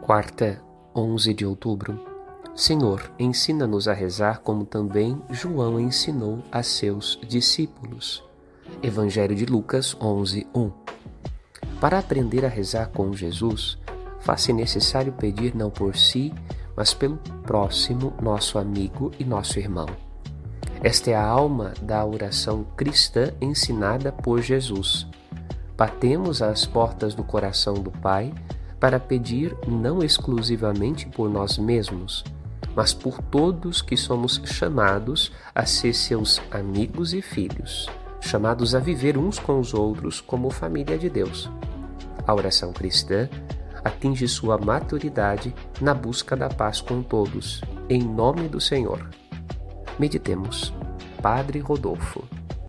Quarta, 11 de outubro. Senhor, ensina-nos a rezar como também João ensinou a seus discípulos. Evangelho de Lucas 11, 1. Para aprender a rezar com Jesus, faz-se necessário pedir não por si, mas pelo próximo, nosso amigo e nosso irmão. Esta é a alma da oração cristã ensinada por Jesus. Batemos às portas do coração do Pai para pedir não exclusivamente por nós mesmos, mas por todos que somos chamados a ser seus amigos e filhos, chamados a viver uns com os outros como família de Deus. A oração cristã atinge sua maturidade na busca da paz com todos, em nome do Senhor. Meditemos. Padre Rodolfo.